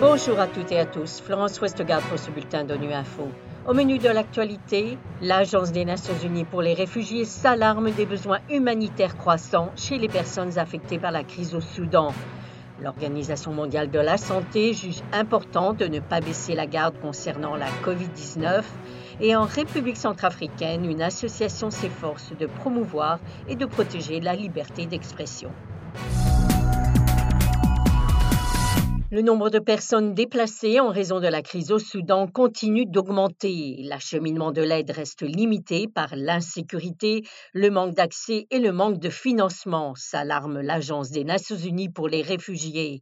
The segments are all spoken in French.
Bonjour à toutes et à tous, Florence Westgard pour ce bulletin d'ONU Info. Au menu de l'actualité, l'Agence des Nations Unies pour les réfugiés s'alarme des besoins humanitaires croissants chez les personnes affectées par la crise au Soudan. L'Organisation mondiale de la santé juge important de ne pas baisser la garde concernant la COVID-19 et en République centrafricaine, une association s'efforce de promouvoir et de protéger la liberté d'expression. Le nombre de personnes déplacées en raison de la crise au Soudan continue d'augmenter. L'acheminement de l'aide reste limité par l'insécurité, le manque d'accès et le manque de financement, s'alarme l'Agence des Nations Unies pour les réfugiés.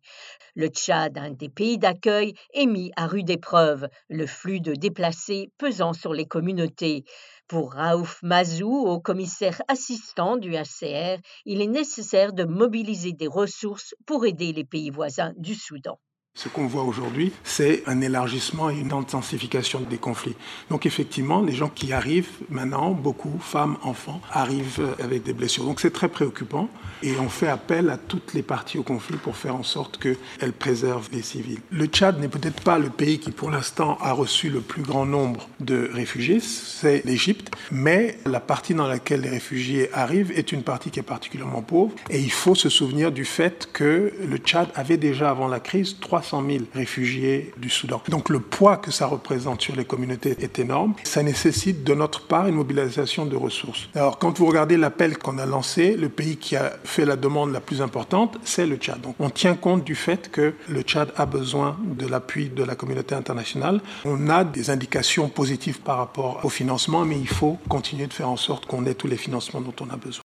Le Tchad, un des pays d'accueil, est mis à rude épreuve, le flux de déplacés pesant sur les communautés. Pour Raouf Mazou, au commissaire assistant du HCR, il est nécessaire de mobiliser des ressources pour aider les pays voisins du Soudan. Ce qu'on voit aujourd'hui, c'est un élargissement et une intensification des conflits. Donc effectivement, les gens qui arrivent maintenant, beaucoup, femmes, enfants, arrivent avec des blessures. Donc c'est très préoccupant et on fait appel à toutes les parties au conflit pour faire en sorte qu'elles préservent les civils. Le Tchad n'est peut-être pas le pays qui pour l'instant a reçu le plus grand nombre de réfugiés, c'est l'Égypte, mais la partie dans laquelle les réfugiés arrivent est une partie qui est particulièrement pauvre et il faut se souvenir du fait que le Tchad avait déjà avant la crise 3 300 000 réfugiés du Soudan. Donc le poids que ça représente sur les communautés est énorme. Ça nécessite de notre part une mobilisation de ressources. Alors quand vous regardez l'appel qu'on a lancé, le pays qui a fait la demande la plus importante, c'est le Tchad. Donc on tient compte du fait que le Tchad a besoin de l'appui de la communauté internationale. On a des indications positives par rapport au financement, mais il faut continuer de faire en sorte qu'on ait tous les financements dont on a besoin.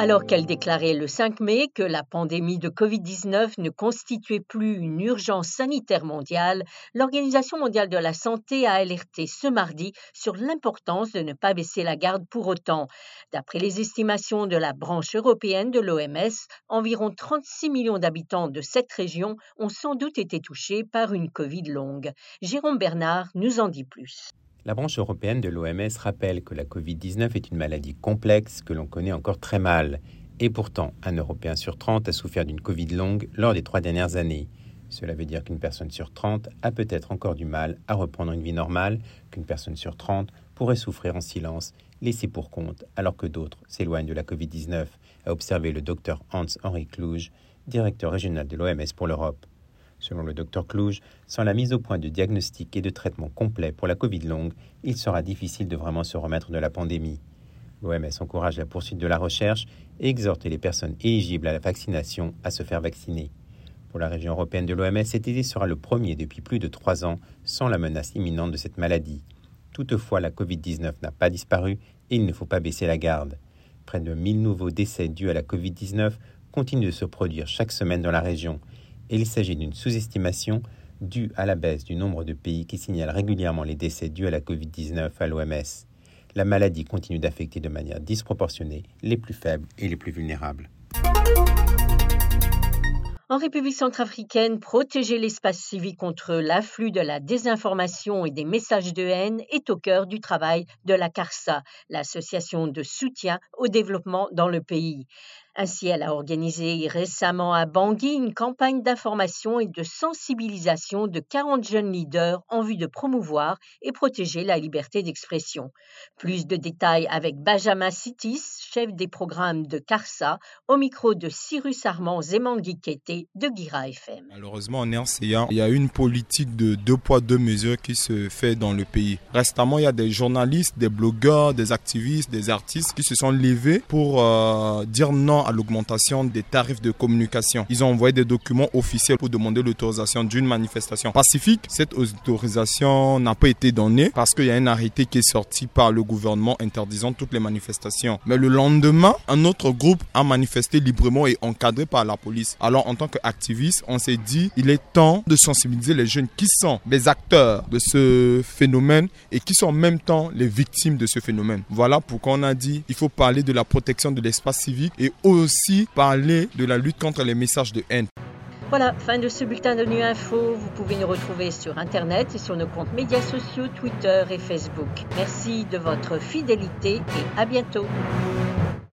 Alors qu'elle déclarait le 5 mai que la pandémie de Covid-19 ne constituait plus une urgence sanitaire mondiale, l'Organisation mondiale de la santé a alerté ce mardi sur l'importance de ne pas baisser la garde pour autant. D'après les estimations de la branche européenne de l'OMS, environ 36 millions d'habitants de cette région ont sans doute été touchés par une Covid longue. Jérôme Bernard nous en dit plus. La branche européenne de l'OMS rappelle que la Covid-19 est une maladie complexe que l'on connaît encore très mal. Et pourtant, un Européen sur 30 a souffert d'une Covid longue lors des trois dernières années. Cela veut dire qu'une personne sur 30 a peut-être encore du mal à reprendre une vie normale, qu'une personne sur 30 pourrait souffrir en silence, laissée pour compte, alors que d'autres s'éloignent de la Covid-19, a observé le docteur Hans-Henri Kluge, directeur régional de l'OMS pour l'Europe. Selon le docteur Clouge, sans la mise au point de diagnostic et de traitement complet pour la Covid longue, il sera difficile de vraiment se remettre de la pandémie. L'OMS encourage la poursuite de la recherche et exhorte les personnes éligibles à la vaccination à se faire vacciner. Pour la région européenne de l'OMS, cet été sera le premier depuis plus de trois ans sans la menace imminente de cette maladie. Toutefois, la Covid-19 n'a pas disparu et il ne faut pas baisser la garde. Près de 1000 nouveaux décès dus à la Covid-19 continuent de se produire chaque semaine dans la région il s'agit d'une sous-estimation due à la baisse du nombre de pays qui signalent régulièrement les décès dus à la Covid-19 à l'OMS. La maladie continue d'affecter de manière disproportionnée les plus faibles et les plus vulnérables. En République centrafricaine, protéger l'espace civique contre l'afflux de la désinformation et des messages de haine est au cœur du travail de la CARSA, l'association de soutien au développement dans le pays. Ainsi, elle a organisé récemment à Bangui une campagne d'information et de sensibilisation de 40 jeunes leaders en vue de promouvoir et protéger la liberté d'expression. Plus de détails avec Benjamin Sitis, chef des programmes de CARSA, au micro de Cyrus Armand Zemangui de Guira FM. Malheureusement, en RCA, il y a une politique de deux poids, deux mesures qui se fait dans le pays. Récemment, il y a des journalistes, des blogueurs, des activistes, des artistes qui se sont levés pour euh, dire non à l'augmentation des tarifs de communication. Ils ont envoyé des documents officiels pour demander l'autorisation d'une manifestation pacifique. Cette autorisation n'a pas été donnée parce qu'il y a un arrêté qui est sorti par le gouvernement interdisant toutes les manifestations. Mais le lendemain, un autre groupe a manifesté librement et encadré par la police. Alors en tant qu'activiste, on s'est dit il est temps de sensibiliser les jeunes qui sont les acteurs de ce phénomène et qui sont en même temps les victimes de ce phénomène. Voilà pourquoi on a dit il faut parler de la protection de l'espace civique et aussi parler de la lutte contre les messages de haine. Voilà, fin de ce bulletin de Nu Info. Vous pouvez nous retrouver sur Internet et sur nos comptes médias sociaux, Twitter et Facebook. Merci de votre fidélité et à bientôt.